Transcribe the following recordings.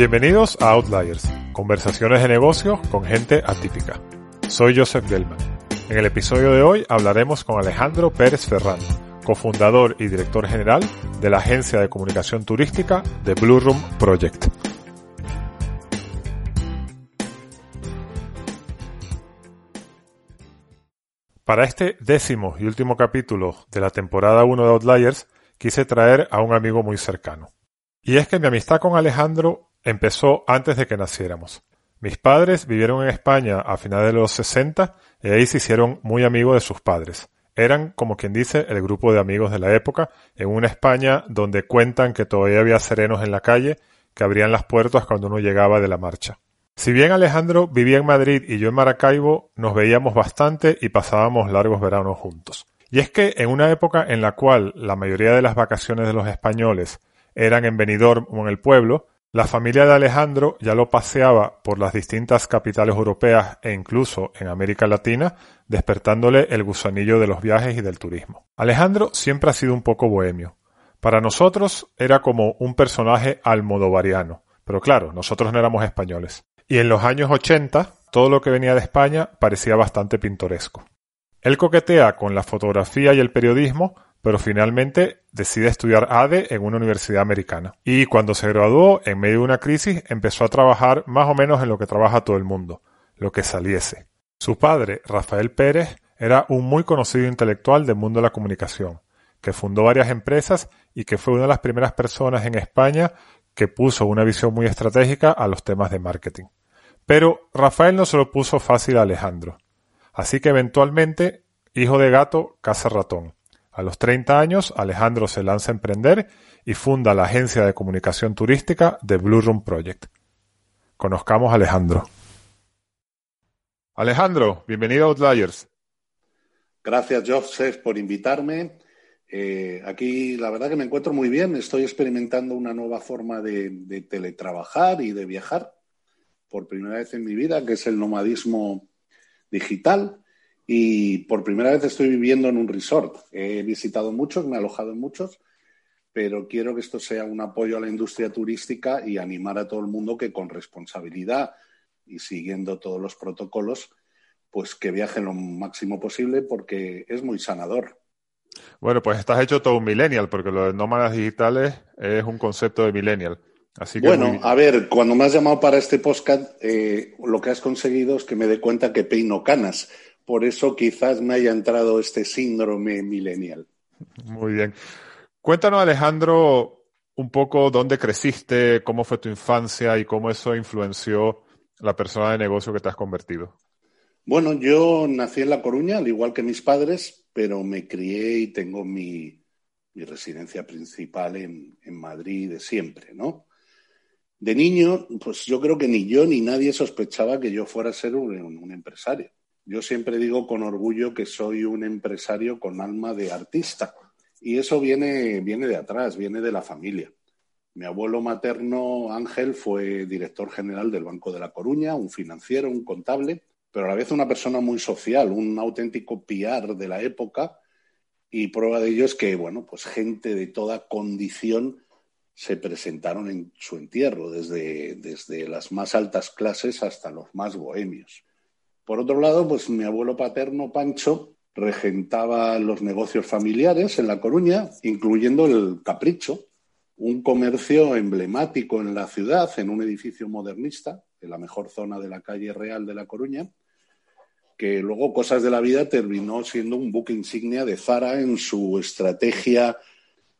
Bienvenidos a Outliers, conversaciones de negocios con gente atípica. Soy Joseph Gelman. En el episodio de hoy hablaremos con Alejandro Pérez Ferrán, cofundador y director general de la agencia de comunicación turística de Blue Room Project. Para este décimo y último capítulo de la temporada 1 de Outliers, quise traer a un amigo muy cercano. Y es que mi amistad con Alejandro empezó antes de que naciéramos. Mis padres vivieron en España a finales de los 60 y ahí se hicieron muy amigos de sus padres. Eran, como quien dice, el grupo de amigos de la época, en una España donde cuentan que todavía había serenos en la calle que abrían las puertas cuando uno llegaba de la marcha. Si bien Alejandro vivía en Madrid y yo en Maracaibo, nos veíamos bastante y pasábamos largos veranos juntos. Y es que en una época en la cual la mayoría de las vacaciones de los españoles eran en Benidorm o en el pueblo, la familia de Alejandro ya lo paseaba por las distintas capitales europeas e incluso en América Latina, despertándole el gusanillo de los viajes y del turismo. Alejandro siempre ha sido un poco bohemio. Para nosotros era como un personaje almodovariano, pero claro, nosotros no éramos españoles. Y en los años 80, todo lo que venía de España parecía bastante pintoresco. Él coquetea con la fotografía y el periodismo, pero finalmente decide estudiar ADE en una universidad americana. Y cuando se graduó, en medio de una crisis, empezó a trabajar más o menos en lo que trabaja todo el mundo, lo que saliese. Su padre, Rafael Pérez, era un muy conocido intelectual del mundo de la comunicación, que fundó varias empresas y que fue una de las primeras personas en España que puso una visión muy estratégica a los temas de marketing. Pero Rafael no se lo puso fácil a Alejandro. Así que eventualmente, hijo de gato, caza ratón a los 30 años, Alejandro se lanza a emprender y funda la agencia de comunicación turística de Blue Room Project. Conozcamos a Alejandro. Alejandro, bienvenido a Outliers. Gracias, Joseph, por invitarme. Eh, aquí la verdad que me encuentro muy bien. Estoy experimentando una nueva forma de teletrabajar y de viajar por primera vez en mi vida, que es el nomadismo digital. Y por primera vez estoy viviendo en un resort. He visitado muchos, me he alojado en muchos, pero quiero que esto sea un apoyo a la industria turística y animar a todo el mundo que con responsabilidad y siguiendo todos los protocolos, pues que viajen lo máximo posible porque es muy sanador. Bueno, pues estás hecho todo un millennial, porque lo de nómadas digitales es un concepto de millennial. Así que bueno, a ver, cuando me has llamado para este podcast, eh, lo que has conseguido es que me dé cuenta que peino canas por eso quizás me haya entrado este síndrome millennial. Muy bien. Cuéntanos, Alejandro, un poco dónde creciste, cómo fue tu infancia y cómo eso influenció la persona de negocio que te has convertido. Bueno, yo nací en La Coruña, al igual que mis padres, pero me crié y tengo mi, residencia principal en, Madrid de siempre, ¿no? De niño, pues yo creo que ni yo ni nadie sospechaba que yo fuera a ser un empresario. Yo siempre digo con orgullo que soy un empresario con alma de artista. Y eso viene, viene de atrás, viene de la familia. Mi abuelo materno, Ángel, fue director general del Banco de La Coruña, un financiero, un contable, pero a la vez una persona muy social, un auténtico piar de la época. Y prueba de ello es que, bueno, pues gente de toda condición se presentaron en su entierro, desde, desde las más altas clases hasta los más bohemios. Por otro lado, pues mi abuelo paterno, Pancho, regentaba los negocios familiares en La Coruña, incluyendo el Capricho, un comercio emblemático en la ciudad, en un edificio modernista, en la mejor zona de la calle Real de La Coruña, que luego, cosas de la vida, terminó siendo un buque insignia de Zara en su estrategia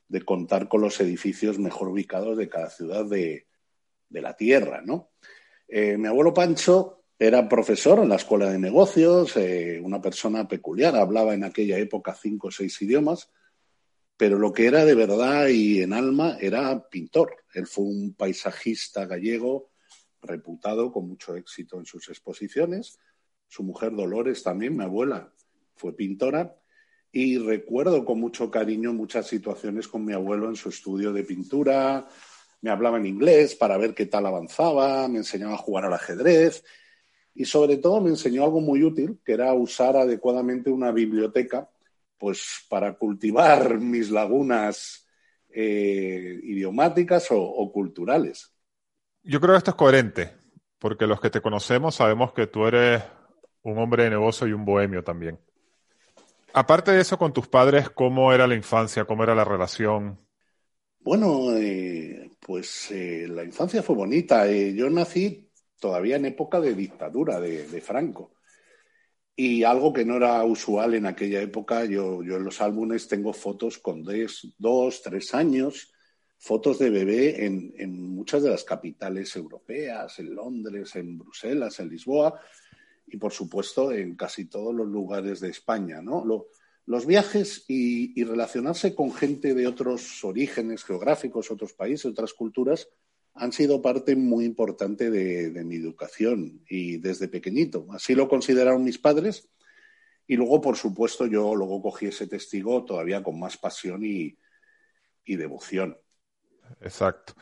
de contar con los edificios mejor ubicados de cada ciudad de, la tierra, ¿no? Eh, mi abuelo Pancho era profesor en la escuela de negocios, eh, una persona peculiar, hablaba en aquella época cinco o seis idiomas, pero lo que era de verdad y en alma era pintor. Él fue un paisajista gallego reputado con mucho éxito en sus exposiciones. Su mujer Dolores también, mi abuela, fue pintora. Y recuerdo con mucho cariño muchas situaciones con mi abuelo en su estudio de pintura. Me hablaba en inglés para ver qué tal avanzaba, me enseñaba a jugar al ajedrez y sobre todo me enseñó algo muy útil, que era usar adecuadamente una biblioteca, pues para cultivar mis lagunas eh, idiomáticas o, culturales. Yo creo que esto es coherente, porque los que te conocemos sabemos que tú eres un hombre de negocio y un bohemio también. Aparte de eso, con tus padres, ¿cómo era la infancia? ¿Cómo era la relación? Bueno, eh, pues eh, la infancia fue bonita. Eh, yo nací todavía en época de dictadura de, Franco. Y algo que no era usual en aquella época, yo, yo en los álbumes tengo fotos con dos, dos tres años, fotos de bebé en, en, muchas de las capitales europeas, en Londres, en Bruselas, en Lisboa y, por supuesto, en casi todos los lugares de España. ¿no? Lo, los viajes y, relacionarse con gente de otros orígenes geográficos, otros países, otras culturas, han sido parte muy importante de, mi educación y desde pequeñito. Así lo consideraron mis padres y luego, por supuesto, yo luego cogí ese testigo todavía con más pasión y, y devoción. Exacto.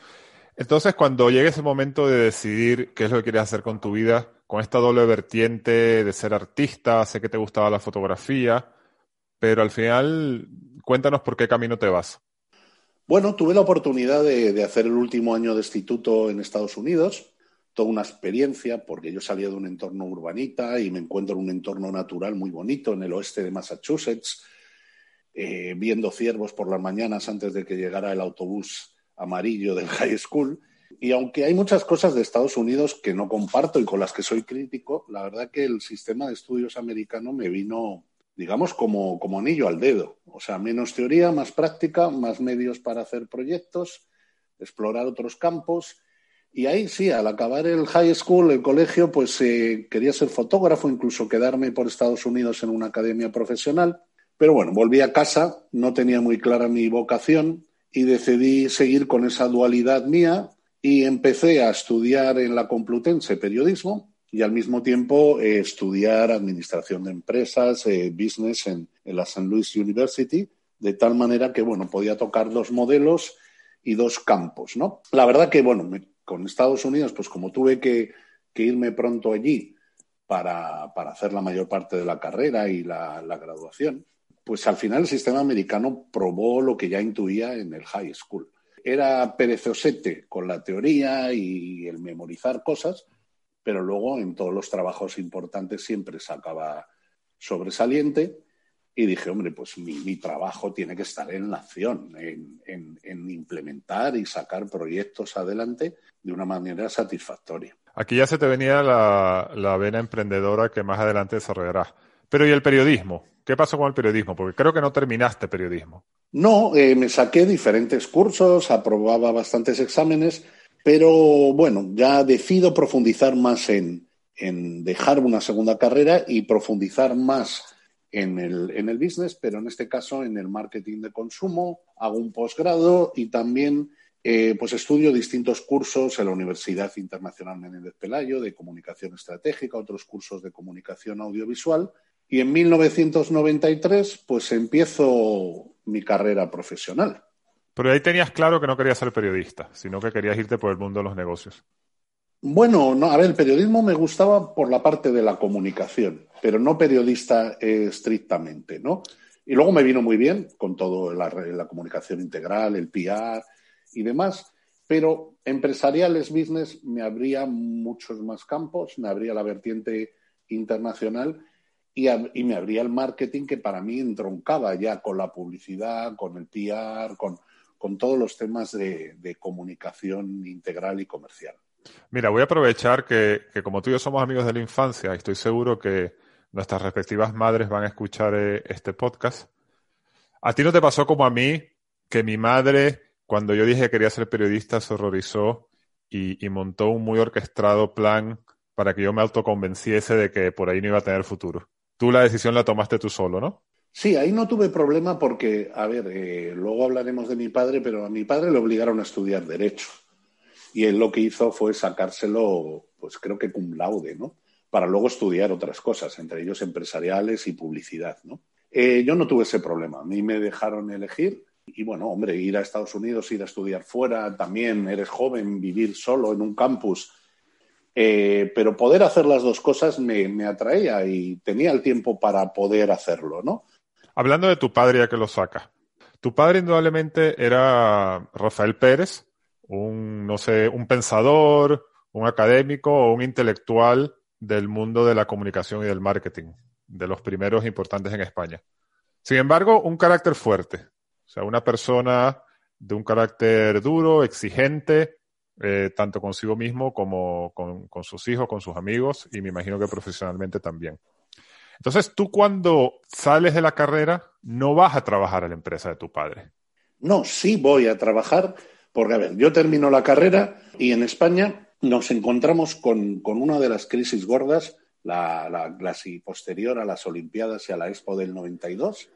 Entonces, cuando llegue ese momento de decidir qué es lo que quieres hacer con tu vida, con esta doble vertiente de ser artista, sé que te gustaba la fotografía, pero al final, cuéntanos por qué camino te vas. Bueno, tuve la oportunidad de, hacer el último año de instituto en Estados Unidos, toda una experiencia, porque yo salía de un entorno urbanita y me encuentro en un entorno natural muy bonito en el oeste de Massachusetts, eh, viendo ciervos por las mañanas antes de que llegara el autobús amarillo del high school. Y aunque hay muchas cosas de Estados Unidos que no comparto y con las que soy crítico, la verdad que el sistema de estudios americano me vino digamos, como, como anillo al dedo. O sea, menos teoría, más práctica, más medios para hacer proyectos, explorar otros campos. Y ahí sí, al acabar el high school, el colegio, pues eh, quería ser fotógrafo, incluso quedarme por Estados Unidos en una academia profesional. Pero bueno, volví a casa, no tenía muy clara mi vocación y decidí seguir con esa dualidad mía y empecé a estudiar en la Complutense periodismo y al mismo tiempo eh, estudiar administración de empresas, eh, business en, en, la St. Louis University, de tal manera que, bueno, podía tocar dos modelos y dos campos, ¿no? La verdad que, bueno, me, con Estados Unidos, pues como tuve que, que irme pronto allí para, para, hacer la mayor parte de la carrera y la, la graduación, pues al final el sistema americano probó lo que ya intuía en el high school. Era perezosete con la teoría y el memorizar cosas, pero luego en todos los trabajos importantes siempre sacaba sobresaliente y dije, hombre, pues mi, mi trabajo tiene que estar en la acción, en, en, en, implementar y sacar proyectos adelante de una manera satisfactoria. Aquí ya se te venía la, la vena emprendedora que más adelante desarrollarás. Pero ¿y el periodismo? ¿Qué pasó con el periodismo? Porque creo que no terminaste periodismo. No, eh, me saqué diferentes cursos, aprobaba bastantes exámenes pero bueno, ya decido profundizar más en, en dejar una segunda carrera y profundizar más en el, en el business, pero en este caso en el marketing de consumo. Hago un posgrado y también eh, pues estudio distintos cursos en la Universidad Internacional Menéndez Pelayo de comunicación estratégica, otros cursos de comunicación audiovisual. Y en 1993 pues empiezo mi carrera profesional. Pero ahí tenías claro que no querías ser periodista, sino que querías irte por el mundo de los negocios. Bueno, no, a ver, el periodismo me gustaba por la parte de la comunicación, pero no periodista estrictamente, ¿no? Y luego me vino muy bien con todo la, la comunicación integral, el PR y demás, pero empresariales, business, me abría muchos más campos, me abría la vertiente internacional y, y, me abría el marketing que para mí entroncaba ya con la publicidad, con el PR, con, con todos los temas de, comunicación integral y comercial. Mira, voy a aprovechar que, que, como tú y yo somos amigos de la infancia, estoy seguro que nuestras respectivas madres van a escuchar eh, este podcast. ¿A ti no te pasó como a mí que mi madre, cuando yo dije que quería ser periodista, se horrorizó y, y montó un muy orquestado plan para que yo me autoconvenciese de que por ahí no iba a tener futuro? Tú la decisión la tomaste tú solo, ¿no? Sí, ahí no tuve problema porque, a ver, eh, luego hablaremos de mi padre, pero a mi padre le obligaron a estudiar Derecho. Y él lo que hizo fue sacárselo, pues creo que cum laude, ¿no? Para luego estudiar otras cosas, entre ellos empresariales y publicidad, ¿no? Eh, yo no tuve ese problema. A mí me dejaron elegir. Y bueno, hombre, ir a Estados Unidos, ir a estudiar fuera, también eres joven, vivir solo en un campus. Eh, pero poder hacer las dos cosas me, me atraía y tenía el tiempo para poder hacerlo, ¿no? Hablando de tu padre, ya que lo saca. Tu padre indudablemente era Rafael Pérez, un, no sé, un pensador, un académico o un intelectual del mundo de la comunicación y del marketing, de los primeros importantes en España. Sin embargo, un carácter fuerte, o sea, una persona de un carácter duro, exigente, eh, tanto consigo mismo como con, sus hijos, con sus amigos y me imagino que profesionalmente también. Entonces, tú cuando sales de la carrera, no vas a trabajar a la empresa de tu padre. No, sí voy a trabajar, porque, a ver, yo termino la carrera y en España nos encontramos con, con una de las crisis gordas, la, la, la posterior a las Olimpiadas y a la Expo del 92,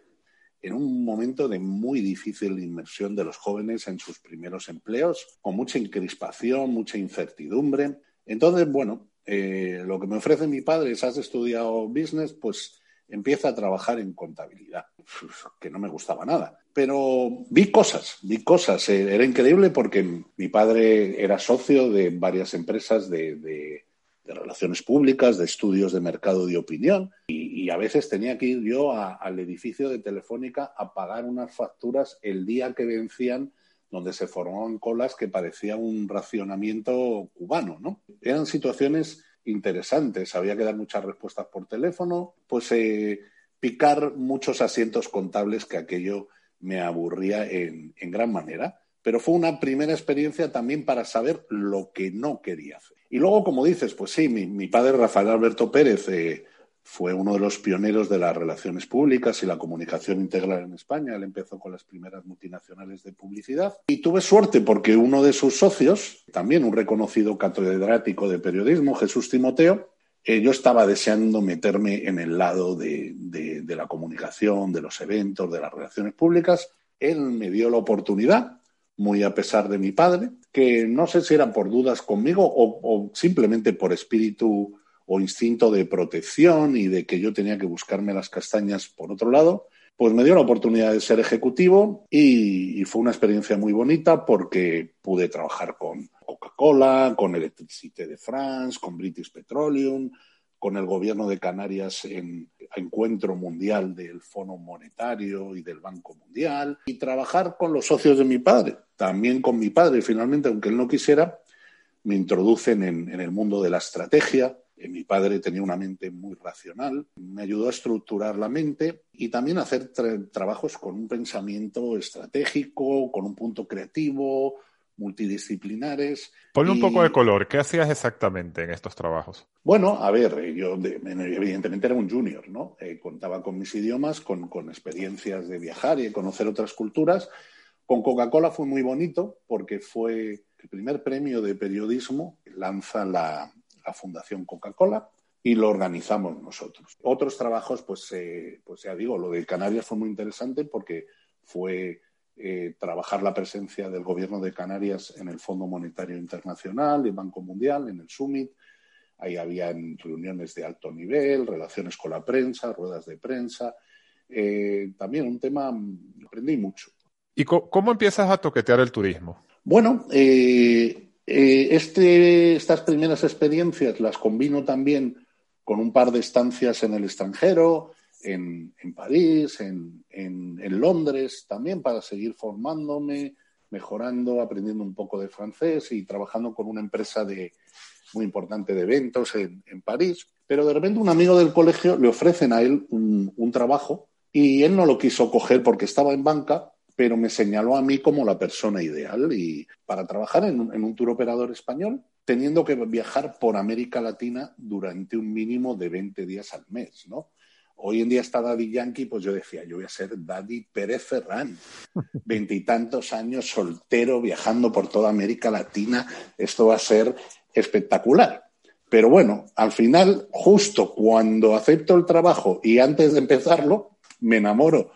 en un momento de muy difícil inmersión de los jóvenes en sus primeros empleos, con mucha encrispación, mucha incertidumbre. Entonces, bueno, eh, lo que me ofrece mi padre es, has estudiado business, pues empieza a trabajar en contabilidad, que no me gustaba nada. Pero vi cosas, vi cosas. Eh, era increíble porque mi padre era socio de varias empresas de de relaciones públicas, de estudios de mercado de opinión, y, a veces tenía que ir yo al edificio de Telefónica a pagar unas facturas el día que vencían donde se formaban colas que parecía un racionamiento cubano, ¿no? Eran situaciones interesantes, había que dar muchas respuestas por teléfono, pues eh, picar muchos asientos contables que aquello me aburría en gran manera pero fue una primera experiencia también para saber lo que no quería hacer. Y luego, como dices, pues sí, mi, padre Rafael Alberto Pérez eh, fue uno de los pioneros de las relaciones públicas y la comunicación integral en España. Él empezó con las primeras multinacionales de publicidad. Y tuve suerte porque uno de sus socios, también un reconocido catedrático de periodismo, Jesús Timoteo, eh, yo estaba deseando meterme en el lado de la comunicación, de los eventos, de las relaciones públicas. Él me dio la oportunidad muy a pesar de mi padre, que no sé si eran por dudas conmigo o, simplemente por espíritu o instinto de protección y de que yo tenía que buscarme las castañas por otro lado, pues me dio la oportunidad de ser ejecutivo y, fue una experiencia muy bonita porque pude trabajar con Coca-Cola, con Electricité de France, con British Petroleum, con el gobierno de Canarias en encuentro mundial del Fondo Monetario y del Banco Mundial y trabajar con los socios de mi padre, también con mi padre, finalmente, aunque él no quisiera, me introducen en, el mundo de la estrategia. Eh, mi padre tenía una mente muy racional, me ayudó a estructurar la mente y también a hacer trabajos con un pensamiento estratégico, con un punto creativo, multidisciplinares. Ponle un poco de color. ¿Qué hacías exactamente en estos trabajos? Bueno, a ver, yo evidentemente era un junior, ¿no? Eh, contaba con mis idiomas, con, experiencias de viajar y de conocer otras culturas. Con Coca-Cola fue muy bonito porque fue el primer premio de periodismo que lanza la, Fundación Coca-Cola y lo organizamos nosotros. Otros trabajos, pues, eh, pues ya digo, lo de Canarias fue muy interesante porque fue eh, trabajar la presencia del Gobierno de Canarias en el Fondo Monetario Internacional, el Banco Mundial, en el Summit. Ahí había reuniones de alto nivel, relaciones con la prensa, ruedas de prensa. Eh, también un tema, aprendí mucho. ¿Y cómo empiezas a toquetear el turismo? Bueno, eh, este, estas primeras experiencias las combino también con un par de estancias en el extranjero, en, París, en, Londres, también para seguir formándome, mejorando, aprendiendo un poco de francés y trabajando con una empresa muy importante de eventos en, París. Pero de repente un amigo del colegio le ofrecen a él un, trabajo y él no lo quiso coger porque estaba en banca, pero me señaló a mí como la persona ideal y para trabajar en, en un tour operador español, teniendo que viajar por América Latina durante un mínimo de 20 días al mes, ¿no? Hoy en día está Daddy Yankee, pues yo decía, yo voy a ser Daddy Pérez Ferrán, veintitantos años soltero, viajando por toda América Latina, esto va a ser espectacular. Pero bueno, al final, justo cuando acepto el trabajo y antes de empezarlo, me enamoro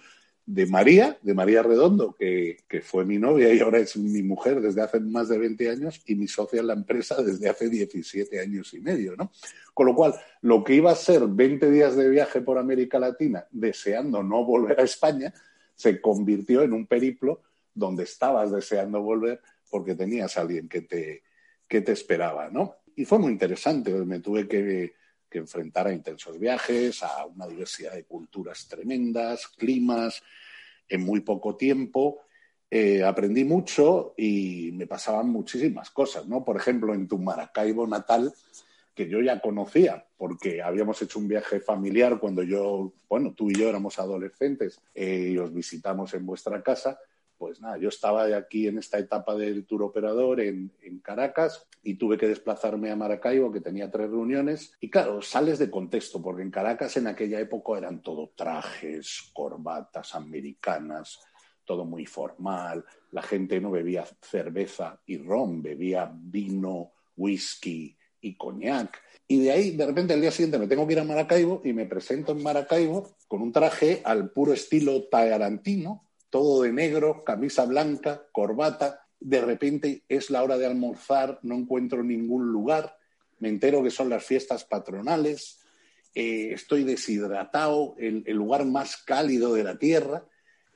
de María, de María Redondo, que, fue mi novia y ahora es mi mujer desde hace más de 20 años y mi socia en la empresa desde hace 17 años y medio, ¿no? Con lo cual, lo que iba a ser 20 días de viaje por América Latina deseando no volver a España, se convirtió en un periplo donde estabas deseando volver porque tenías a alguien que te, que te esperaba, ¿no? Y fue muy interesante, me tuve que que enfrentar a intensos viajes, a una diversidad de culturas tremendas, climas, en muy poco tiempo. eh, aprendí mucho y me pasaban muchísimas cosas, ¿no? Por ejemplo, en tu Maracaibo natal, que yo ya conocía, porque habíamos hecho un viaje familiar cuando yo, bueno, tú y yo éramos adolescentes eh, y os visitamos en vuestra casa, pues nada, yo estaba aquí en esta etapa del tour operador en, Caracas y tuve que desplazarme a Maracaibo, que tenía tres reuniones. Y claro, sales de contexto, porque en Caracas en aquella época eran todo trajes, corbatas americanas, todo muy formal. La gente no bebía cerveza y ron, bebía vino, whisky y coñac. Y de ahí, de repente, el día siguiente me tengo que ir a Maracaibo y me presento en Maracaibo con un traje al puro estilo tarantino, todo de negro, camisa blanca, corbata. De repente es la hora de almorzar, no encuentro ningún lugar, me entero que son las fiestas patronales, eh, estoy deshidratado, el, el lugar más cálido de la tierra.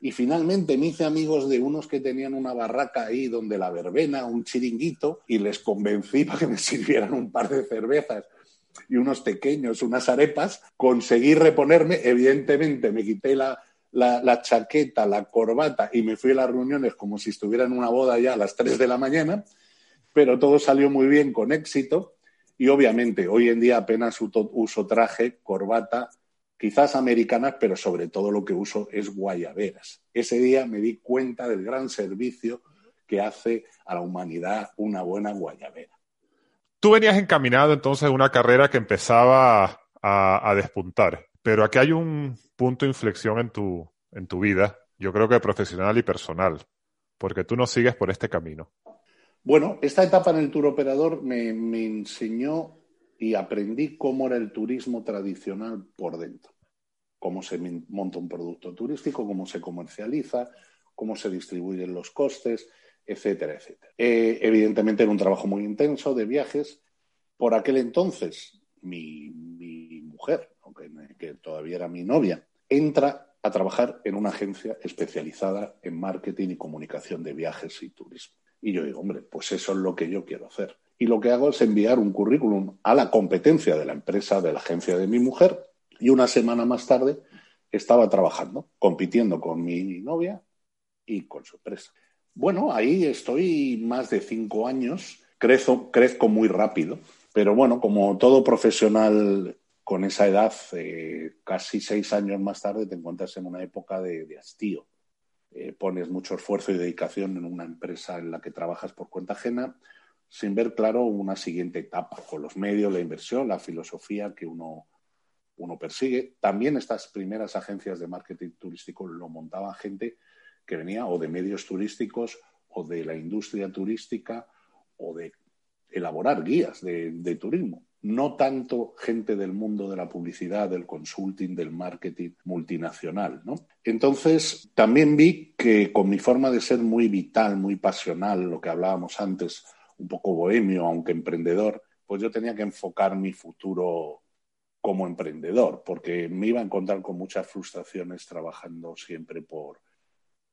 Y finalmente me hice amigos de unos que tenían una barraca ahí donde la verbena, un chiringuito, y les convencí para que me sirvieran un par de cervezas y unos pequeños, unas arepas. Conseguí reponerme, evidentemente me quité la, la, chaqueta, la corbata y me fui a las reuniones como si estuviera en una boda ya a las 3 de la mañana, pero todo salió muy bien, con éxito. Y obviamente hoy en día apenas uso, traje, corbata, quizás americanas, pero sobre todo lo que uso es guayaberas. Ese día me di cuenta del gran servicio que hace a la humanidad una buena guayabera. Tú venías encaminado entonces a una carrera que empezaba a despuntar, pero aquí hay un punto de inflexión en tu, en tu vida, yo creo que profesional y personal, porque tú no sigues por este camino. Bueno, esta etapa en el tour operador me, me enseñó y aprendí cómo era el turismo tradicional por dentro, cómo se monta un producto turístico, cómo se comercializa, cómo se distribuyen los costes, etcétera, etcétera. Eh, evidentemente era un trabajo muy intenso de viajes. Por aquel entonces, mi, mi mujer, que todavía era mi novia, entra a trabajar en una agencia especializada en marketing y comunicación de viajes y turismo. Y yo digo, hombre, pues eso es lo que yo quiero hacer. Y lo que hago es enviar un currículum a la competencia de la empresa, de la agencia de mi mujer, y una semana más tarde estaba trabajando, compitiendo con mi novia y con su empresa. Bueno, ahí estoy más de cinco años, crezco, crezco muy rápido, pero bueno, como todo profesional con esa edad, eh, casi seis años más tarde, te encuentras en una época de, hastío. Eh, pones mucho esfuerzo y dedicación en una empresa en la que trabajas por cuenta ajena, sin ver claro una siguiente etapa, con los medios, la inversión, la filosofía que uno, persigue. También estas primeras agencias de marketing turístico lo montaban gente que venía o de medios turísticos o de la industria turística o de elaborar guías de turismo no tanto gente del mundo de la publicidad, del consulting, del marketing multinacional, ¿no? Entonces, también vi que con mi forma de ser muy vital, muy pasional, lo que hablábamos antes, un poco bohemio, aunque emprendedor, pues yo tenía que enfocar mi futuro como emprendedor, porque me iba a encontrar con muchas frustraciones trabajando siempre por,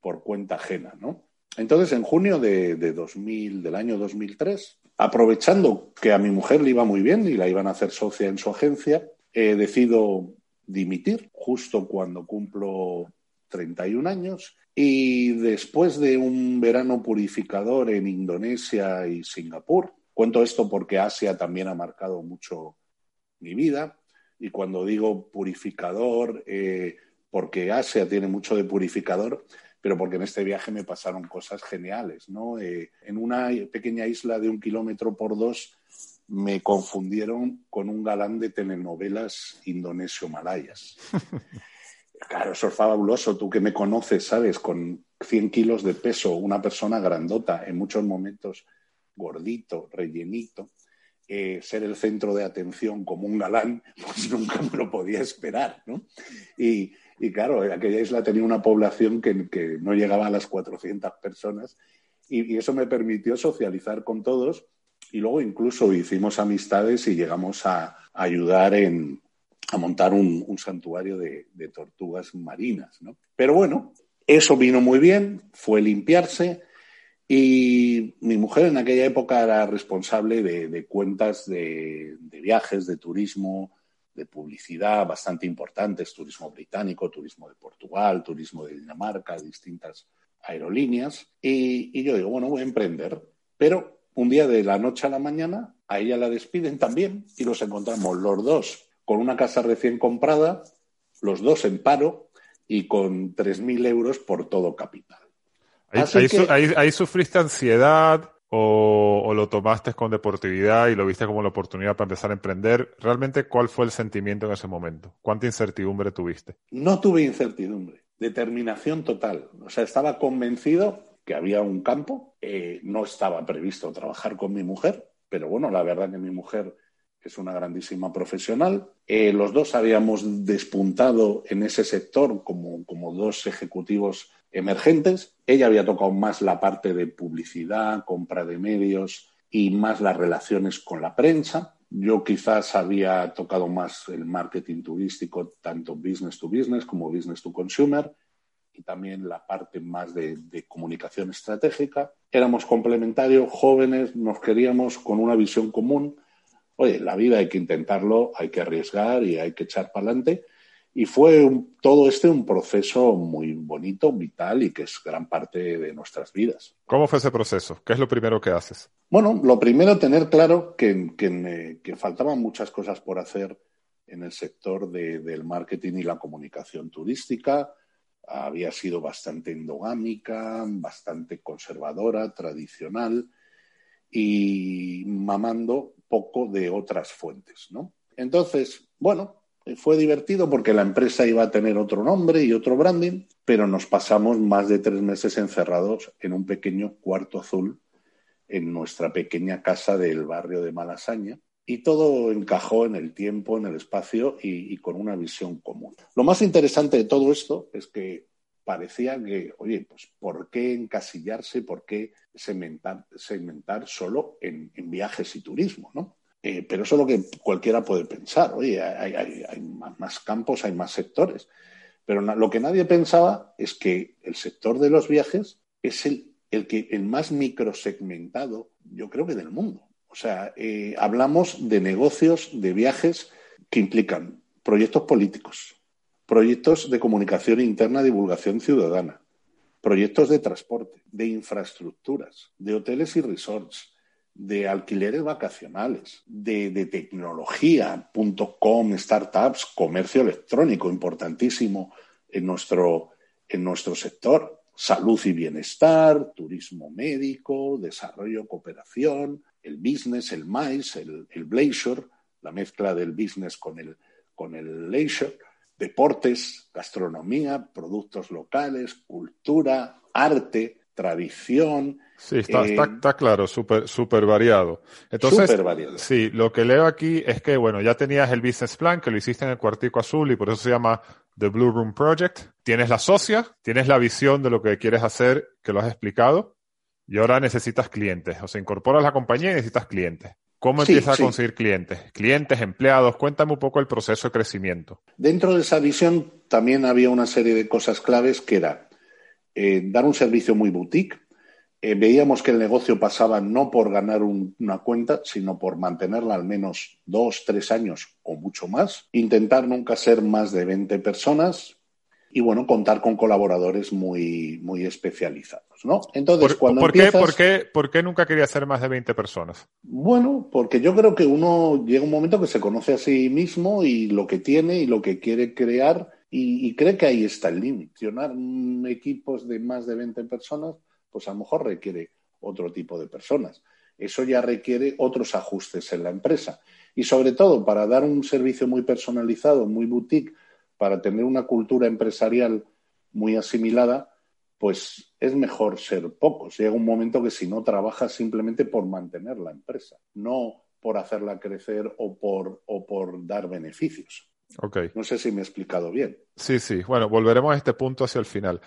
por cuenta ajena, ¿no? Entonces, en junio de, de 2000, del año 2003, aprovechando que a mi mujer le iba muy bien y la iban a hacer socia en su agencia, eh, decido dimitir justo cuando cumplo 31 años. Y después de un verano purificador en Indonesia y Singapur, cuento esto porque Asia también ha marcado mucho mi vida. Y cuando digo purificador, eh, porque Asia tiene mucho de purificador, pero porque en este viaje me pasaron cosas geniales, ¿no? Eh, en una pequeña isla de un kilómetro por dos me confundieron con un galán de telenovelas indonesio-malayas. Claro, eso es fabuloso. Tú que me conoces, ¿sabes? Con 100 kilos de peso, una persona grandota, en muchos momentos gordito, rellenito, eh, ser el centro de atención como un galán, pues nunca me lo podía esperar, ¿no? Y, y claro, aquella isla tenía una población que, no llegaba a las 400 personas y, y, eso me permitió socializar con todos y luego incluso hicimos amistades y llegamos a, ayudar en, a montar un, santuario de, tortugas marinas. ¿no? Pero bueno, eso vino muy bien, fue limpiarse y mi mujer en aquella época era responsable de, cuentas de viajes, de turismo, de publicidad bastante importantes, turismo británico, turismo de Portugal, turismo de Dinamarca, distintas aerolíneas, y, yo digo, bueno, voy a emprender. Pero un día de la noche a la mañana, a ella la despiden también y los encontramos los dos con una casa recién comprada, los dos en paro y con 3.000 euros por todo capital. Ahí, sufriste ansiedad o, lo tomaste con deportividad y lo viste como la oportunidad para empezar a emprender. ¿Realmente cuál fue el sentimiento en ese momento? ¿Cuánta incertidumbre tuviste? No tuve incertidumbre determinación total. O sea, estaba convencido que había un campo. Eh, no estaba previsto trabajar con mi mujer, pero bueno, la verdad que mi mujer es una grandísima profesional. Eh, los dos habíamos despuntado en ese sector como, como dos ejecutivos emergentes. Ella había tocado más la parte de publicidad, compra de medios y más las relaciones con la prensa. Yo quizás había tocado más el marketing turístico, tanto business to business como business to consumer, y también la parte más de, comunicación estratégica. Éramos complementarios, jóvenes, nos queríamos con una visión común. Oye, la vida hay que intentarlo, hay que arriesgar y hay que echar para adelante. Y fue todo este un proceso muy bonito, vital y que es gran parte de nuestras vidas. ¿Cómo fue ese proceso? ¿Qué es lo primero que haces? Bueno, lo primero, tener claro que, que, faltaban muchas cosas por hacer en el sector del marketing y la comunicación turística. Había sido bastante endogámica, bastante conservadora, tradicional y mamando poco de otras fuentes, ¿no? Entonces, bueno, fue divertido porque la empresa iba a tener otro nombre y otro branding, pero nos pasamos más de tres meses encerrados en un pequeño cuarto azul en nuestra pequeña casa del barrio de Malasaña y todo encajó en el tiempo, en el espacio y, con una visión común. Lo más interesante de todo esto es que parecía que, oye, pues ¿por qué encasillarse, por qué segmentar, solo en viajes y turismo, ¿no? Eh, pero eso es lo que cualquiera puede pensar. Oye, hay, más campos, hay más sectores. Pero lo que nadie pensaba es que el sector de los viajes es el, el, que, el más microsegmentado, yo creo que del mundo. O sea, eh, hablamos de negocios, de viajes que implican proyectos políticos, proyectos de comunicación interna, divulgación ciudadana, proyectos de transporte, de infraestructuras, de hoteles y resorts, de alquileres vacacionales, de, de tecnología.com, startups, comercio electrónico, importantísimo en nuestro, en nuestro sector, salud y bienestar, turismo médico, desarrollo, cooperación, el business, el MICE, el, el leisure, la mezcla del business con el, con el leisure, deportes, gastronomía, productos locales, cultura, arte, tradición, Sí, está, eh, está, claro, súper super variado. Entonces, variado. sí, lo que leo aquí es que, bueno, ya tenías el business plan, que lo hiciste en el cuartico azul y por eso se llama The Blue Room Project. Tienes la socia, tienes la visión de lo que quieres hacer, que lo has explicado, y ahora necesitas clientes. O sea, incorporas la compañía y necesitas clientes. ¿Cómo empiezas a conseguir clientes? Clientes, empleados, cuéntame un poco el proceso de crecimiento. Dentro de esa visión también había una serie de cosas claves que era eh, dar un servicio muy boutique, eh, veíamos que el negocio pasaba no por ganar una cuenta, sino por mantenerla al menos dos, tres años o mucho más. Intentar nunca ser más de 20 personas y, bueno, contar con colaboradores muy, muy especializados, ¿no? Entonces, ¿Por, cuando qué, por, qué, ¿Por qué nunca quería ser más de 20 personas? Bueno, porque yo creo que uno llega un momento que se conoce a sí mismo y lo que tiene y lo que quiere crear y, y cree que ahí está el límite. equipos de más de 20 personas pues a lo mejor requiere otro tipo de personas. Eso ya requiere otros ajustes en la empresa. Y sobre todo, para dar un servicio muy personalizado, muy boutique, para tener una cultura empresarial muy asimilada, pues es mejor ser pocos. Llega un momento que si no trabajas simplemente por mantener la empresa, no por hacerla crecer o por, o por dar beneficios. Okay. No sé si me he explicado bien. Sí, sí. Bueno, volveremos a este punto hacia el final.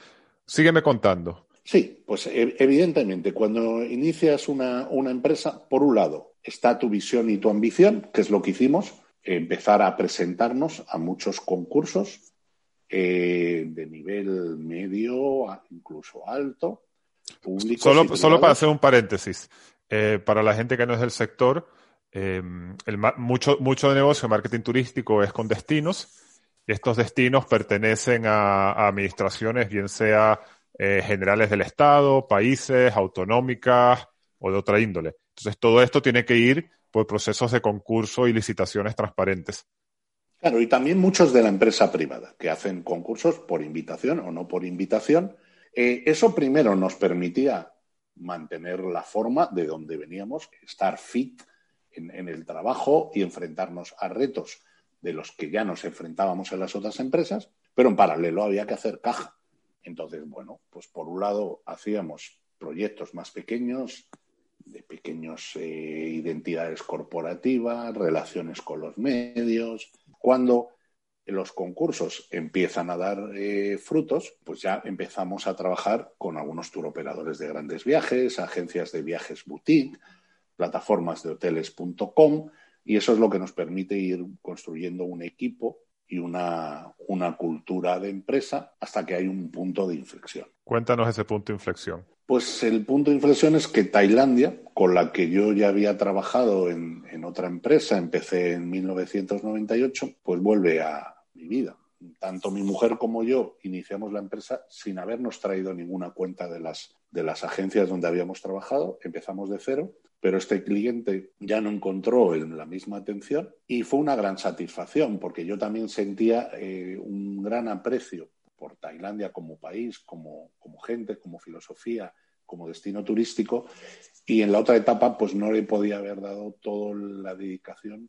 Sígueme contando. Sí, pues e, evidentemente, cuando inicias una, empresa, por un lado está tu visión y tu ambición, que es lo que hicimos, empezar a presentarnos a muchos concursos eh, de nivel medio, incluso alto. Solo, solo para hacer un paréntesis, eh, para la gente que no es del sector, eh, mucho, mucho de negocio de marketing turístico es con destinos. Estos destinos pertenecen a administraciones, bien sea eh, generales del Estado, países, autonómicas o de otra índole. Entonces, todo esto tiene que ir por procesos de concurso y licitaciones transparentes. Claro, y también muchos de la empresa privada, que hacen concursos por invitación o no por invitación. Eh, eso primero nos permitía mantener la forma de donde veníamos, estar fit en, el trabajo y enfrentarnos a retos de los que ya nos enfrentábamos en las otras empresas, pero en paralelo había que hacer caja. Entonces, bueno, pues por un lado hacíamos proyectos más pequeños, de pequeñas eh, identidades corporativas, relaciones con los medios. Cuando los concursos empiezan a dar eh, frutos, pues ya empezamos a trabajar con algunos turoperadores de grandes viajes, agencias de viajes boutique, plataformas de hoteles.com, y eso es lo que nos permite ir construyendo un equipo y una, una cultura de empresa hasta que hay un punto de inflexión. Cuéntanos ese punto de inflexión. Pues el punto de inflexión es que Tailandia, con la que yo ya había trabajado en, otra empresa, empecé en 1998, pues vuelve a mi vida. Tanto mi mujer como yo iniciamos la empresa sin habernos traído ninguna cuenta de las, de las agencias donde habíamos trabajado, empezamos de cero pero este cliente ya no encontró la misma atención y fue una gran satisfacción porque yo también sentía eh, un gran aprecio por Tailandia como país, como, como gente, como filosofía, como destino turístico y en la otra etapa pues no le podía haber dado toda la dedicación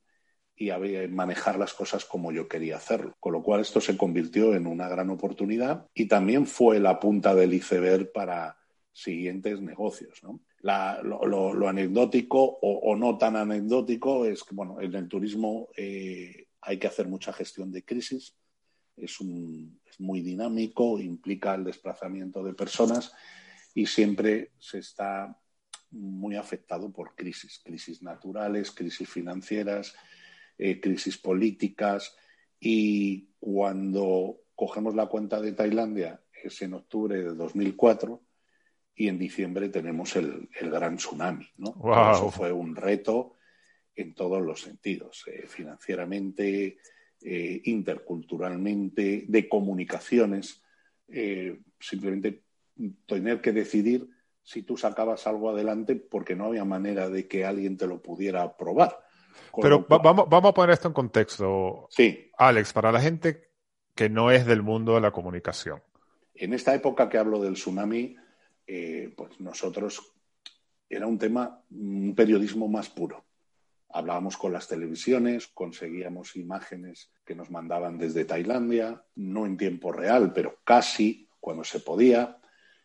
y manejar las cosas como yo quería hacerlo. Con lo cual esto se convirtió en una gran oportunidad y también fue la punta del iceberg para siguientes negocios. lo, anecdótico o, no tan anecdótico es que, bueno, en el turismo eh, hay que hacer mucha gestión de crisis, es, es muy dinámico, implica el desplazamiento de personas y siempre se está muy afectado por crisis, crisis naturales, crisis financieras, eh, crisis políticas y cuando cogemos la cuenta de Tailandia es en octubre de 2004 y en diciembre tenemos el, gran tsunami. ¿no? Eso fue un reto en todos los sentidos, eh, financieramente, eh, interculturalmente, de comunicaciones, eh, simplemente tener que decidir si tú sacabas algo adelante porque no había manera de que alguien te lo pudiera probar. Pero vamos, vamos a poner esto en contexto. Sí. Alex, para la gente que no es del mundo de la comunicación. En esta época que hablo del tsunami, eh, pues nosotros era un tema, un periodismo más puro. Hablábamos con las televisiones, conseguíamos imágenes que nos mandaban desde Tailandia, no en tiempo real, pero casi cuando se podía.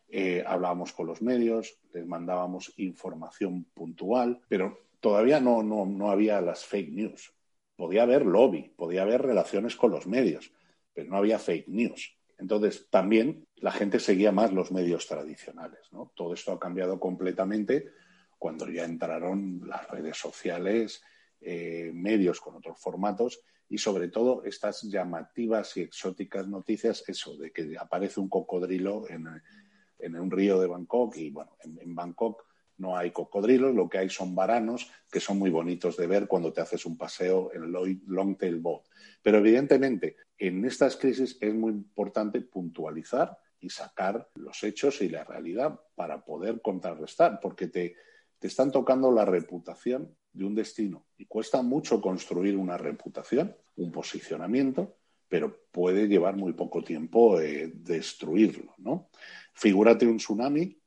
Eh, hablábamos con los medios, les mandábamos información puntual, pero todavía no, no, no había las fake news. Podía haber lobby, podía haber relaciones con los medios, pero no había fake news. Entonces, también la gente seguía más los medios tradicionales. ¿no? Todo esto ha cambiado completamente cuando ya entraron las redes sociales, eh, medios con otros formatos y sobre todo estas llamativas y exóticas noticias, eso, de que aparece un cocodrilo en, un río de Bangkok y bueno, en, Bangkok no hay cocodrilos, lo que hay son varanos que son muy bonitos de ver cuando te haces un paseo en Longtail Boat. Pero evidentemente en estas crisis es muy importante puntualizar y sacar los hechos y la realidad para poder contrarrestar, porque te, están tocando la reputación de un destino y cuesta mucho construir una reputación, un posicionamiento, pero puede llevar muy poco tiempo eh, destruirlo, ¿no? Figúrate un tsunami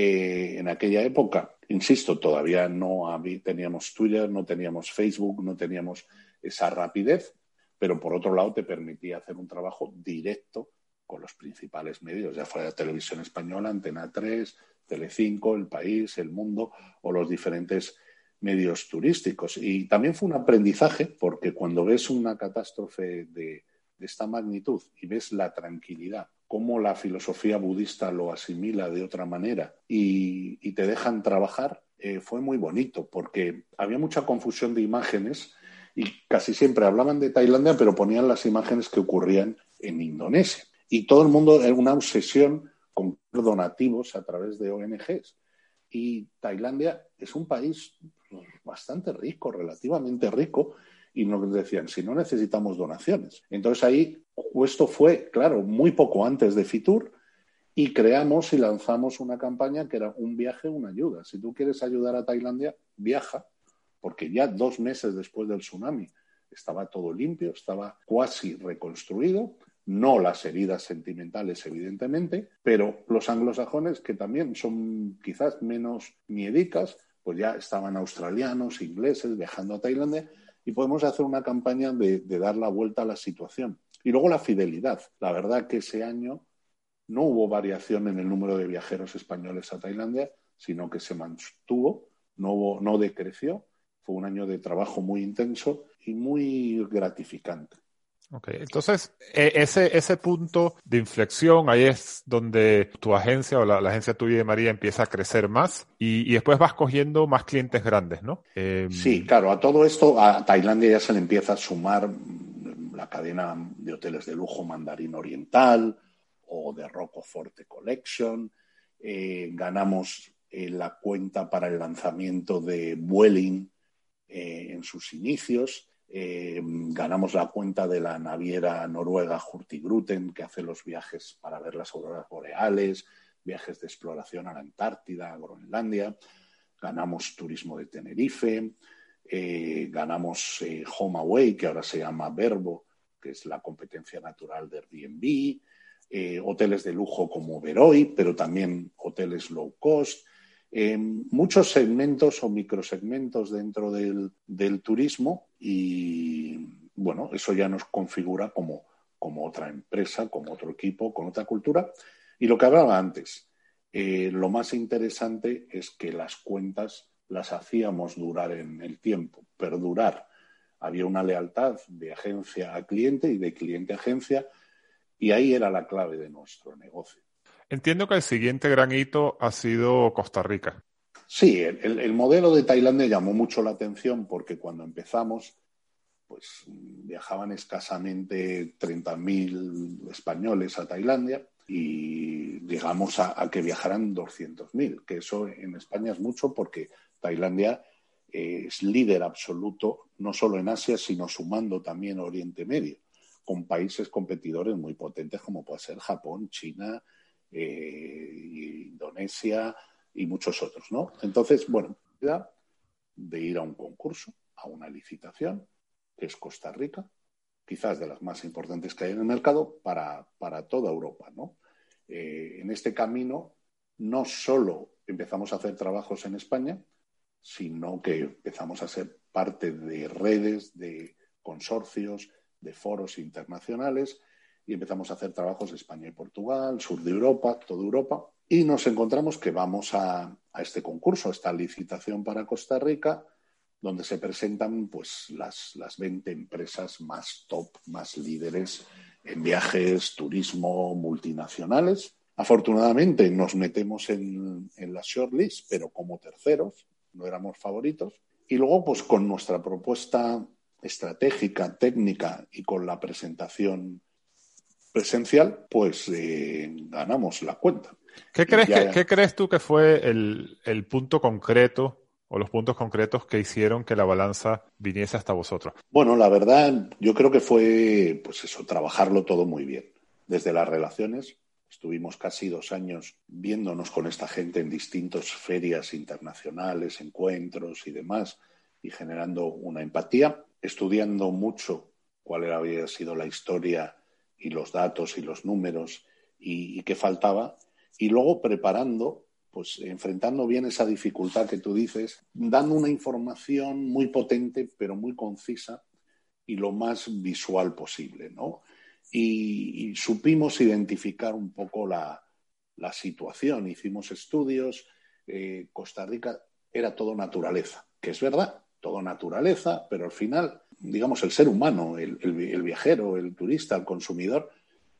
eh, en aquella época, insisto, todavía no teníamos Twitter, no teníamos Facebook, no teníamos esa rapidez, pero por otro lado te permitía hacer un trabajo directo con los principales medios, ya fuera Televisión Española, Antena 3, Telecinco, El País, El Mundo o los diferentes medios turísticos. Y también fue un aprendizaje porque cuando ves una catástrofe de, esta magnitud y ves la tranquilidad, cómo la filosofía budista lo asimila de otra manera y, te dejan trabajar, eh, fue muy bonito porque había mucha confusión de imágenes y casi siempre hablaban de Tailandia, pero ponían las imágenes que ocurrían en Indonesia. Y todo el mundo era una obsesión con donativos a través de ONGs. Y Tailandia es un país bastante rico, relativamente rico, y nos decían, si no necesitamos donaciones. Entonces ahí, esto fue, claro, muy poco antes de Fitur, y creamos y lanzamos una campaña que era un viaje, una ayuda. Si tú quieres ayudar a Tailandia, viaja, porque ya dos meses después del tsunami estaba todo limpio, estaba cuasi reconstruido, no las heridas sentimentales, evidentemente, pero los anglosajones, que también son quizás menos miedicas, pues ya estaban australianos, ingleses, viajando a Tailandia, y podemos hacer una campaña de, dar la vuelta a la situación. Y luego la fidelidad. La verdad que ese año no hubo variación en el número de viajeros españoles a Tailandia, sino que se mantuvo, no, no decreció. Fue un año de trabajo muy intenso y muy gratificante. Ok, entonces e, ese, ese punto de inflexión, ahí es donde tu agencia o la, agencia tuya de María empieza a crecer más y, después vas cogiendo más clientes grandes, ¿no? Em, sí, claro, a todo esto a Tailandia ya se le empieza a sumar la cadena de hoteles de lujo Mandarín Oriental o de Forte Collection. Eh, ganamos eh, la cuenta para el lanzamiento de Vueling eh, en sus inicios. Eh, ganamos la cuenta de la naviera noruega Hurtigruten, que hace los viajes para ver las auroras boreales, viajes de exploración a la Antártida, a Groenlandia. Ganamos turismo de Tenerife. Eh, ganamos eh, Home Away, que ahora se llama Verbo, que es la competencia natural de Airbnb. hoteles de lujo como Veroy, pero también hoteles low cost. Muchos segmentos o microsegmentos dentro del turismo y bueno, eso ya nos configura como, como otra empresa, como otro equipo, con otra cultura. Y lo que hablaba antes, eh, lo más interesante es que las cuentas las hacíamos durar en el tiempo, perdurar. Había una lealtad de agencia a cliente y de cliente a agencia, y ahí era la clave de nuestro negocio. Entiendo que el siguiente gran hito ha sido Costa Rica. Sí, el, modelo de Tailandia llamó mucho la atención porque cuando empezamos, pues viajaban escasamente 30.000 españoles a Tailandia y llegamos a, que viajaran 200.000, que eso en España es mucho porque Tailandia es líder absoluto no solo en Asia, sino sumando también Oriente Medio, con países competidores muy potentes como puede ser Japón, China, eh, Indonesia, y muchos otros, ¿no? Entonces, bueno, de ir a un concurso, a una licitación, que es Costa Rica, quizás de las más importantes que hay en el mercado para, toda Europa, ¿no? Eh, en este camino no solo empezamos a hacer trabajos en España, sino que empezamos a ser parte de redes, de consorcios, de foros internacionales y empezamos a hacer trabajos en España y Portugal, sur de Europa, toda Europa, y nos encontramos que vamos a, este concurso, a esta licitación para Costa Rica, donde se presentan pues, las, las 20 empresas más top, más líderes en viajes, turismo, multinacionales. Afortunadamente nos metemos en, en la shortlist, pero como terceros, no éramos favoritos. Y luego, pues con nuestra propuesta estratégica, técnica y con la presentación presencial, pues eh, ganamos la cuenta. ¿Qué crees, ¿qué crees tú que fue el, punto concreto o los puntos concretos que hicieron que la balanza viniese hasta vosotros? Bueno, la verdad, yo creo que fue, pues eso, trabajarlo todo muy bien. Desde las relaciones, estuvimos casi dos años viéndonos con esta gente en distintas ferias internacionales, encuentros y demás, y generando una empatía, estudiando mucho cuál había sido la historia y los datos y los números y qué faltaba y luego preparando, pues enfrentando bien esa dificultad que tú dices, dando una información muy potente, pero muy concisa y lo más visual posible, ¿no? Y, supimos identificar un poco la, situación, hicimos estudios, eh, Costa Rica era todo naturaleza, que es verdad, todo naturaleza, pero al final, digamos, el ser humano, el viajero, el turista, el consumidor,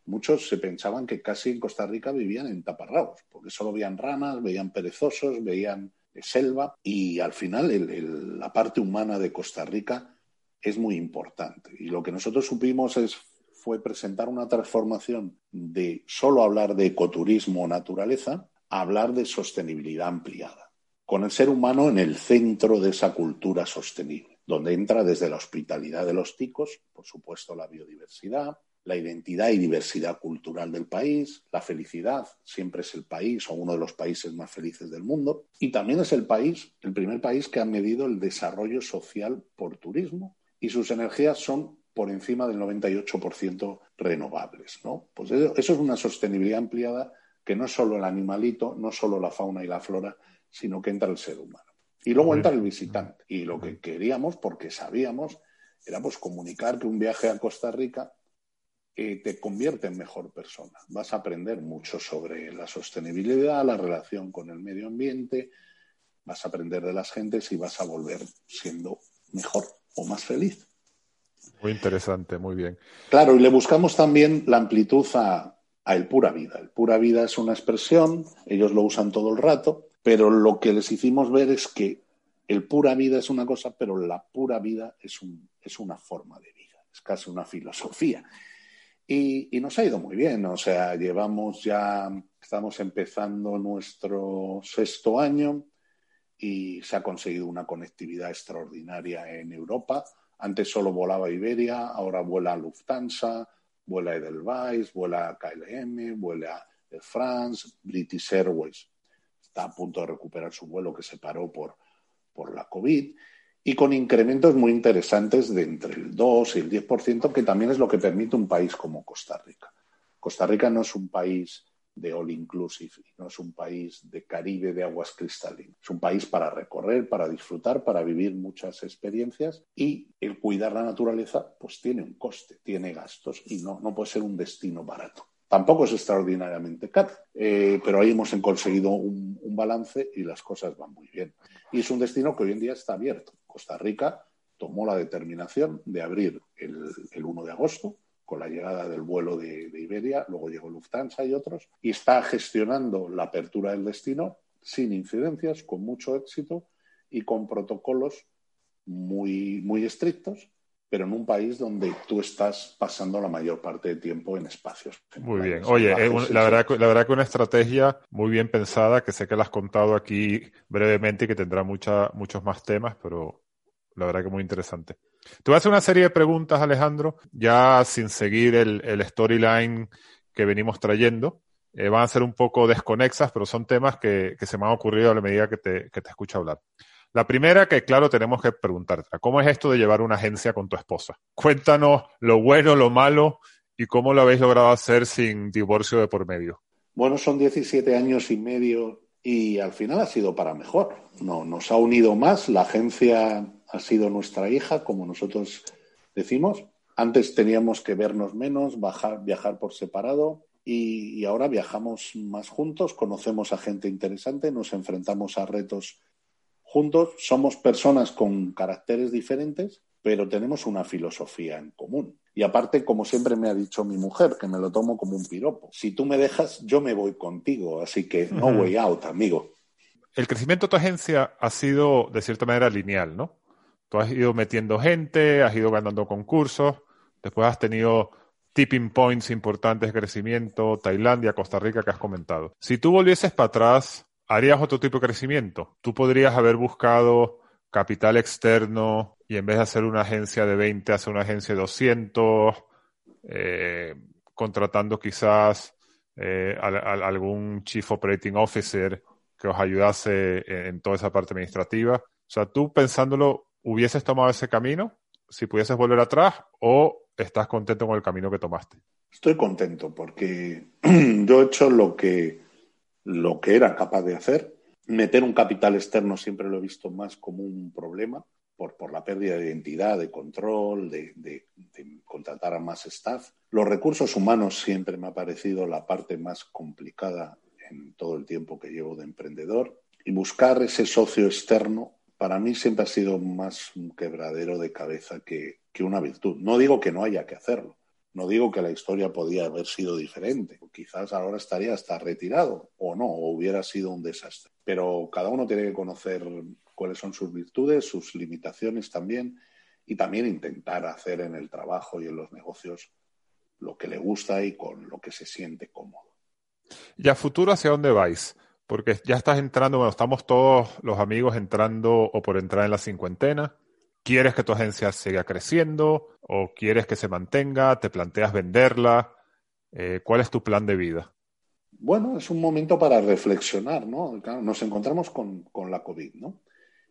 muchos se pensaban que casi en Costa Rica vivían en taparrabos, porque solo veían ranas, veían perezosos, veían selva y al final la parte humana de Costa Rica es muy importante. Y lo que nosotros supimos es, fue presentar una transformación de solo hablar de ecoturismo o naturaleza a hablar de sostenibilidad ampliada, con el ser humano en el centro de esa cultura sostenible, donde entra desde la hospitalidad de los ticos, por supuesto la biodiversidad, la identidad y diversidad cultural del país, la felicidad, siempre es el país o uno de los países más felices del mundo, y también es el país, el primer país que ha medido el desarrollo social por turismo y sus energías son por encima del 98% renovables. ¿no? Pues eso, es una sostenibilidad ampliada que no es solo el animalito, no solo la fauna y la flora, sino que entra el ser humano. Y luego entra el visitante. Y lo que queríamos, porque sabíamos, era pues comunicar que un viaje a Costa Rica eh, te convierte en mejor persona. Vas a aprender mucho sobre la sostenibilidad, la relación con el medio ambiente, vas a aprender de las gentes y vas a volver siendo mejor o más feliz. Muy interesante, muy bien. Claro, y le buscamos también la amplitud a, a el pura vida. El pura vida es una expresión, ellos lo usan todo el rato, pero lo que les hicimos ver es que el pura vida es una cosa, pero la pura vida es, un, es una forma de vida, es casi una filosofía. Y, nos ha ido muy bien, o sea, llevamos ya, estamos empezando nuestro sexto año y se ha conseguido una conectividad extraordinaria en Europa. Antes solo volaba Iberia, ahora vuela Lufthansa, vuela Edelweiss, vuela KLM, vuela France, British Airways. Está a punto de recuperar su vuelo que se paró por, por la COVID y con incrementos muy interesantes de entre el 2 y el 10%, que también es lo que permite un país como Costa Rica. Costa Rica no es un país de all inclusive, no es un país de Caribe de aguas cristalinas. Es un país para recorrer, para disfrutar, para vivir muchas experiencias y el cuidar la naturaleza pues tiene un coste, tiene gastos y no, no puede ser un destino barato. Tampoco es extraordinariamente caro, eh, pero ahí hemos conseguido un, balance y las cosas van muy bien. Y es un destino que hoy en día está abierto. Costa Rica tomó la determinación de abrir el, 1 de agosto con la llegada del vuelo de, Iberia, luego llegó Lufthansa y otros, y está gestionando la apertura del destino sin incidencias, con mucho éxito y con protocolos muy, muy estrictos pero en un país donde tú estás pasando la mayor parte del tiempo en espacios. muy bien. Oye, la, verdad, la verdad que una estrategia muy bien pensada, que sé que la has contado aquí brevemente y que tendrá mucha, muchos más temas, pero la verdad que muy interesante. Te voy a hacer una serie de preguntas, Alejandro, ya sin seguir el, el storyline que venimos trayendo. Eh, van a ser un poco desconexas, pero son temas que, que, se me han ocurrido a la medida que te, que te escucho hablar. La primera que, claro, tenemos que preguntarte, ¿cómo es esto de llevar una agencia con tu esposa? Cuéntanos lo bueno, lo malo y cómo lo habéis logrado hacer sin divorcio de por medio. Bueno, son 17 años y medio y al final ha sido para mejor. No, nos ha unido más, la agencia ha sido nuestra hija, como nosotros decimos. Antes teníamos que vernos menos, bajar, viajar por separado y, y ahora viajamos más juntos, conocemos a gente interesante, nos enfrentamos a retos juntos somos personas con caracteres diferentes, pero tenemos una filosofía en común. Y aparte, como siempre me ha dicho mi mujer, que me lo tomo como un piropo. Si tú me dejas, yo me voy contigo. Así que no way out, amigo. El crecimiento de tu agencia ha sido, de cierta manera, lineal, ¿no? Tú has ido metiendo gente, has ido ganando concursos, después has tenido tipping points importantes de crecimiento, Tailandia, Costa Rica, que has comentado. Si tú volvieses para atrás harías otro tipo de crecimiento. Tú podrías haber buscado capital externo y en vez de hacer una agencia de 20, hacer una agencia de 200, eh, contratando quizás eh, algún Chief Operating Officer que os ayudase en, toda esa parte administrativa. O sea, tú pensándolo, ¿hubieses tomado ese camino si pudieses volver atrás o estás contento con el camino que tomaste? Estoy contento porque yo he hecho lo que lo que era capaz de hacer. Meter un capital externo siempre lo he visto más como un problema por, por la pérdida de identidad, de control, de, contratar a más staff. Los recursos humanos siempre me ha parecido la parte más complicada en todo el tiempo que llevo de emprendedor. Y buscar ese socio externo para mí siempre ha sido más un quebradero de cabeza que, que una virtud. No digo que no haya que hacerlo, no digo que la historia podía haber sido diferente. Quizás ahora estaría hasta retirado o no, o hubiera sido un desastre. Pero cada uno tiene que conocer cuáles son sus virtudes, sus limitaciones también, y también intentar hacer en el trabajo y en los negocios lo que le gusta y con lo que se siente cómodo. ¿Y a futuro hacia dónde vais? Porque ya estás entrando, bueno, estamos todos los amigos entrando o por entrar en la cincuentena ¿Quieres que tu agencia siga creciendo o quieres que se mantenga? ¿Te planteas venderla? Eh, ¿Cuál es tu plan de vida? Bueno, es un momento para reflexionar, ¿no? nos encontramos con, la COVID, ¿no?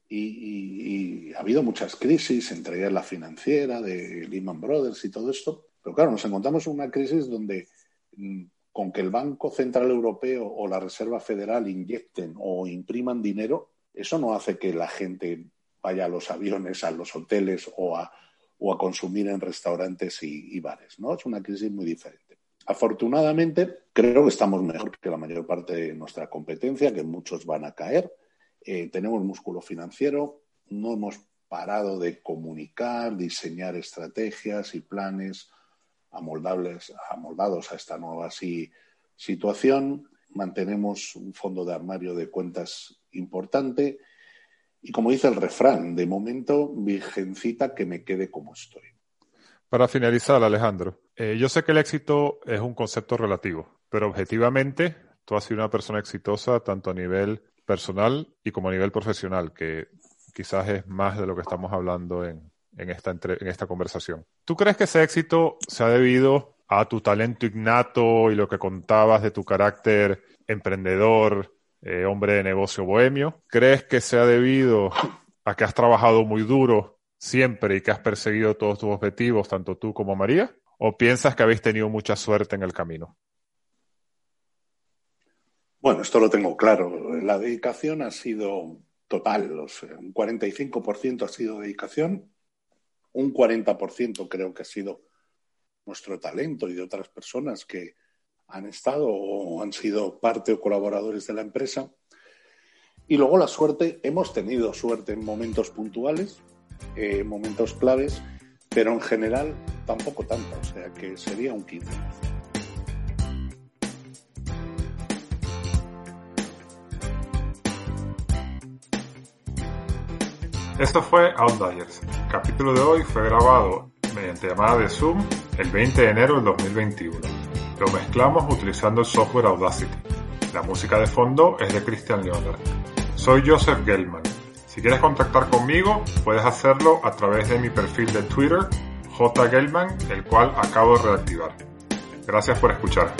Y, ha habido muchas crisis, entre ellas la financiera, de Lehman Brothers y todo esto. Pero claro, nos encontramos en una crisis donde mm, con que el Banco Central Europeo o la Reserva Federal inyecten o impriman dinero, eso no hace que la gente vaya a los aviones, a los hoteles o a, o a consumir en restaurantes y, bares. ¿no? Es una crisis muy diferente. Afortunadamente, creo que estamos mejor que la mayor parte de nuestra competencia, que muchos van a caer. Eh, tenemos músculo financiero, no hemos parado de comunicar, diseñar estrategias y planes amoldables, amoldados a esta nueva situación. Mantenemos un fondo de armario de cuentas importante y como dice el refrán, de momento, virgencita que me quede como estoy. Para finalizar, Alejandro, eh, yo sé que el éxito es un concepto relativo, pero objetivamente tú has sido una persona exitosa tanto a nivel personal y como a nivel profesional, que quizás es más de lo que estamos hablando en, esta, en esta conversación. ¿Tú crees que ese éxito se ha debido a tu talento innato y lo que contabas de tu carácter emprendedor, eh, hombre de negocio bohemio. ¿Crees que se ha debido a que has trabajado muy duro siempre y que has perseguido todos tus objetivos, tanto tú como María? ¿O piensas que habéis tenido mucha suerte en el camino? Bueno, esto lo tengo claro. La dedicación ha sido total. un 45% ha sido dedicación, un 40% creo que ha sido nuestro talento y de otras personas que, han estado o han sido parte o colaboradores de la empresa. Y luego la suerte, hemos tenido suerte en momentos puntuales, eh, momentos claves, pero en general tampoco tanta, o sea que sería un 15. Esto fue Outliers. El capítulo de hoy fue grabado mediante llamada de Zoom el 20 de enero del 2021. Lo mezclamos utilizando el software Audacity. La música de fondo es de Christian Leonard. Soy Joseph Gelman. Si quieres contactar conmigo, puedes hacerlo a través de mi perfil de Twitter, jgelman, el cual acabo de reactivar. Gracias por escuchar.